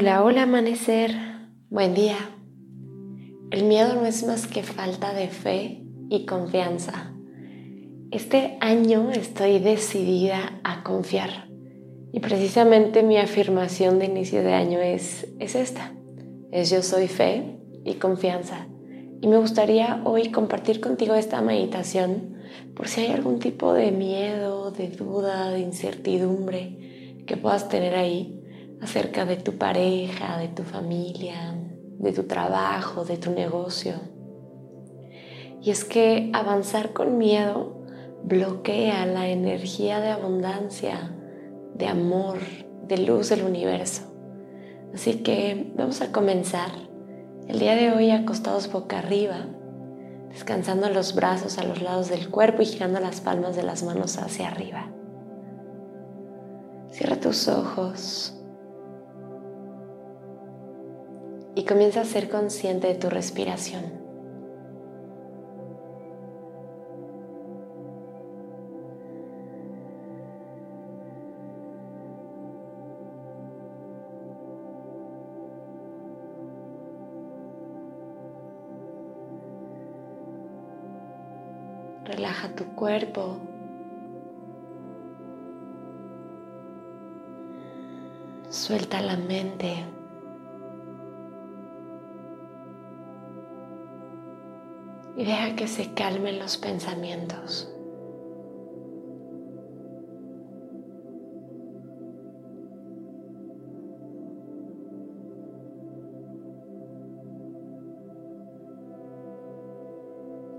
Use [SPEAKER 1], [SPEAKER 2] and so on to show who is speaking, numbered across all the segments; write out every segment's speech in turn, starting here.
[SPEAKER 1] Hola, hola amanecer, buen día. El miedo no es más que falta de fe y confianza. Este año estoy decidida a confiar y precisamente mi afirmación de inicio de año es, es esta, es yo soy fe y confianza. Y me gustaría hoy compartir contigo esta meditación por si hay algún tipo de miedo, de duda, de incertidumbre que puedas tener ahí acerca de tu pareja, de tu familia, de tu trabajo, de tu negocio. Y es que avanzar con miedo bloquea la energía de abundancia, de amor, de luz del universo. Así que vamos a comenzar el día de hoy acostados boca arriba, descansando los brazos a los lados del cuerpo y girando las palmas de las manos hacia arriba. Cierra tus ojos y comienza a ser consciente de tu respiración. Relaja tu cuerpo. Suelta la mente. Y deja que se calmen los pensamientos.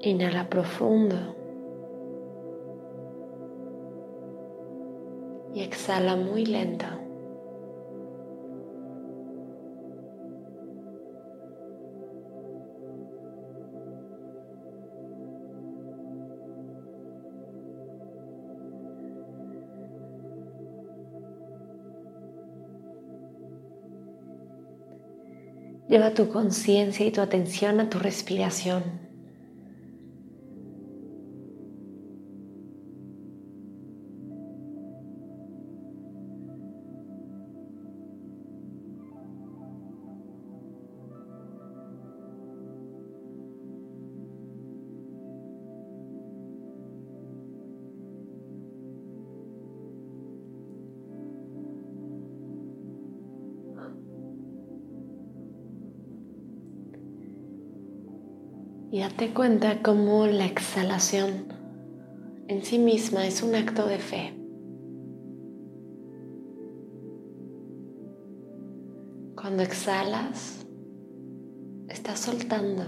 [SPEAKER 1] Inhala profundo y exhala muy lento. Lleva tu conciencia y tu atención a tu respiración. Y date cuenta cómo la exhalación en sí misma es un acto de fe. Cuando exhalas, estás soltando,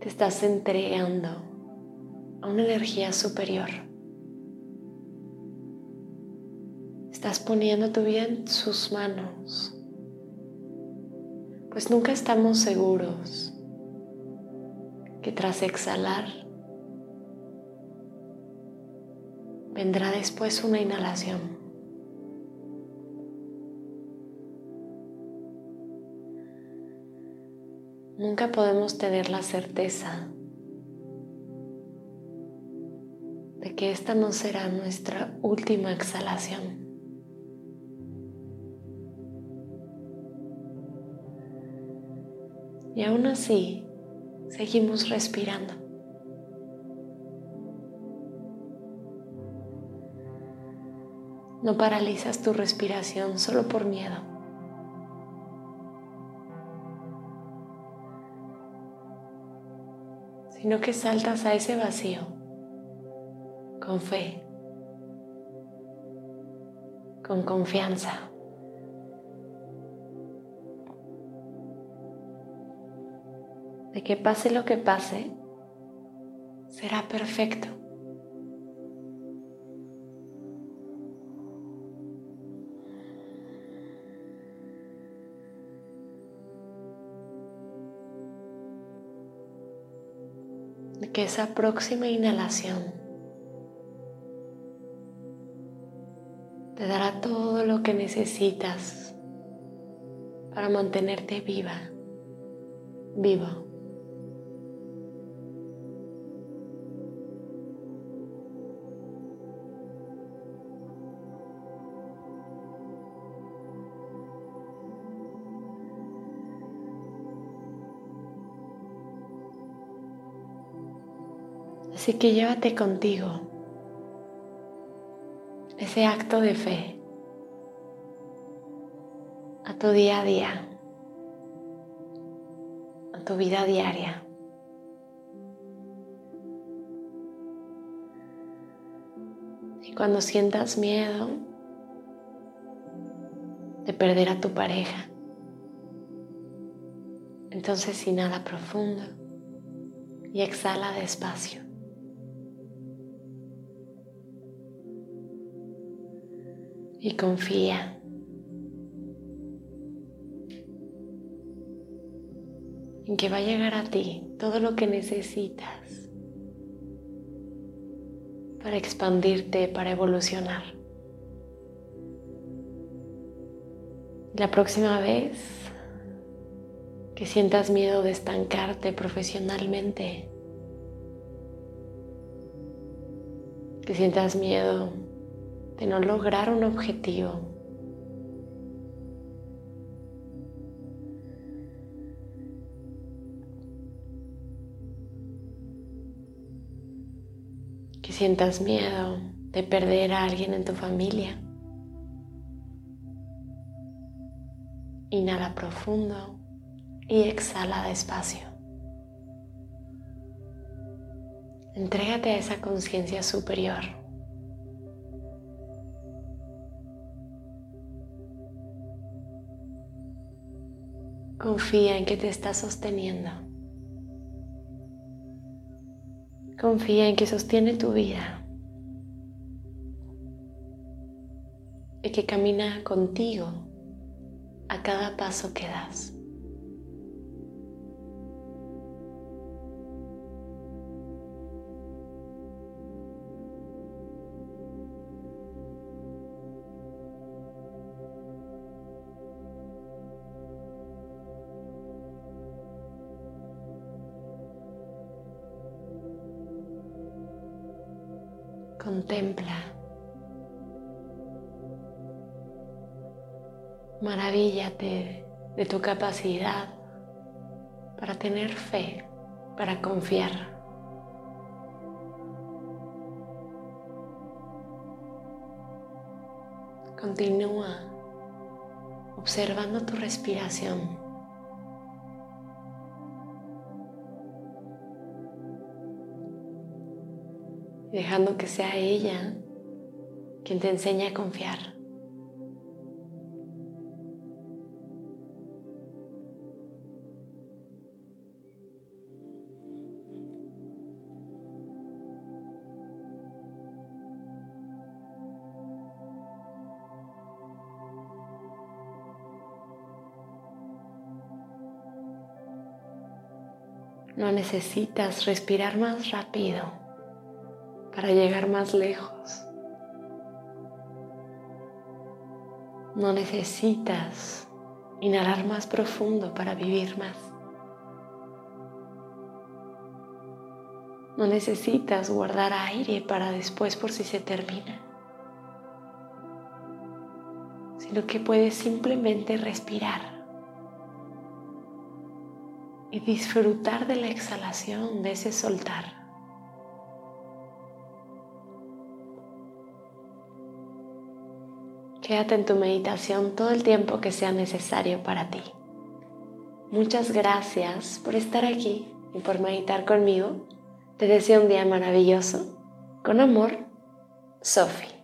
[SPEAKER 1] te estás entregando a una energía superior. Estás poniendo tu vida en sus manos, pues nunca estamos seguros que tras exhalar vendrá después una inhalación. Nunca podemos tener la certeza de que esta no será nuestra última exhalación. Y aún así, Seguimos respirando. No paralizas tu respiración solo por miedo. sino que saltas a ese vacío con fe, con confianza. De que pase lo que pase, será perfecto. De que esa próxima inhalación te dará todo lo que necesitas para mantenerte viva, vivo. Así que llévate contigo ese acto de fe a tu día a día, a tu vida diaria. Y cuando sientas miedo de perder a tu pareja, entonces inhala profundo y exhala despacio. Y confía. en que va a llegar a ti todo lo que necesitas para expandirte, para evolucionar. La próxima vez que sientas miedo de estancarte profesionalmente, que sientas miedo de no lograr un objetivo. Que sientas miedo de perder a alguien en tu familia. Inhala profundo y exhala despacio. Entrégate a esa conciencia superior. Confía en que te está sosteniendo. Confía en que sostiene tu vida y que camina contigo a cada paso que das. Contempla. Maravíllate de tu capacidad para tener fe, para confiar. Continúa observando tu respiración. Dejando que sea ella quien te enseñe a confiar. No necesitas respirar más rápido para llegar más lejos. No necesitas inhalar más profundo para vivir más. No necesitas guardar aire para después por si se termina, sino que puedes simplemente respirar y disfrutar de la exhalación, de ese soltar. Quédate en tu meditación todo el tiempo que sea necesario para ti. Muchas gracias por estar aquí y por meditar conmigo. Te deseo un día maravilloso. Con amor, Sophie.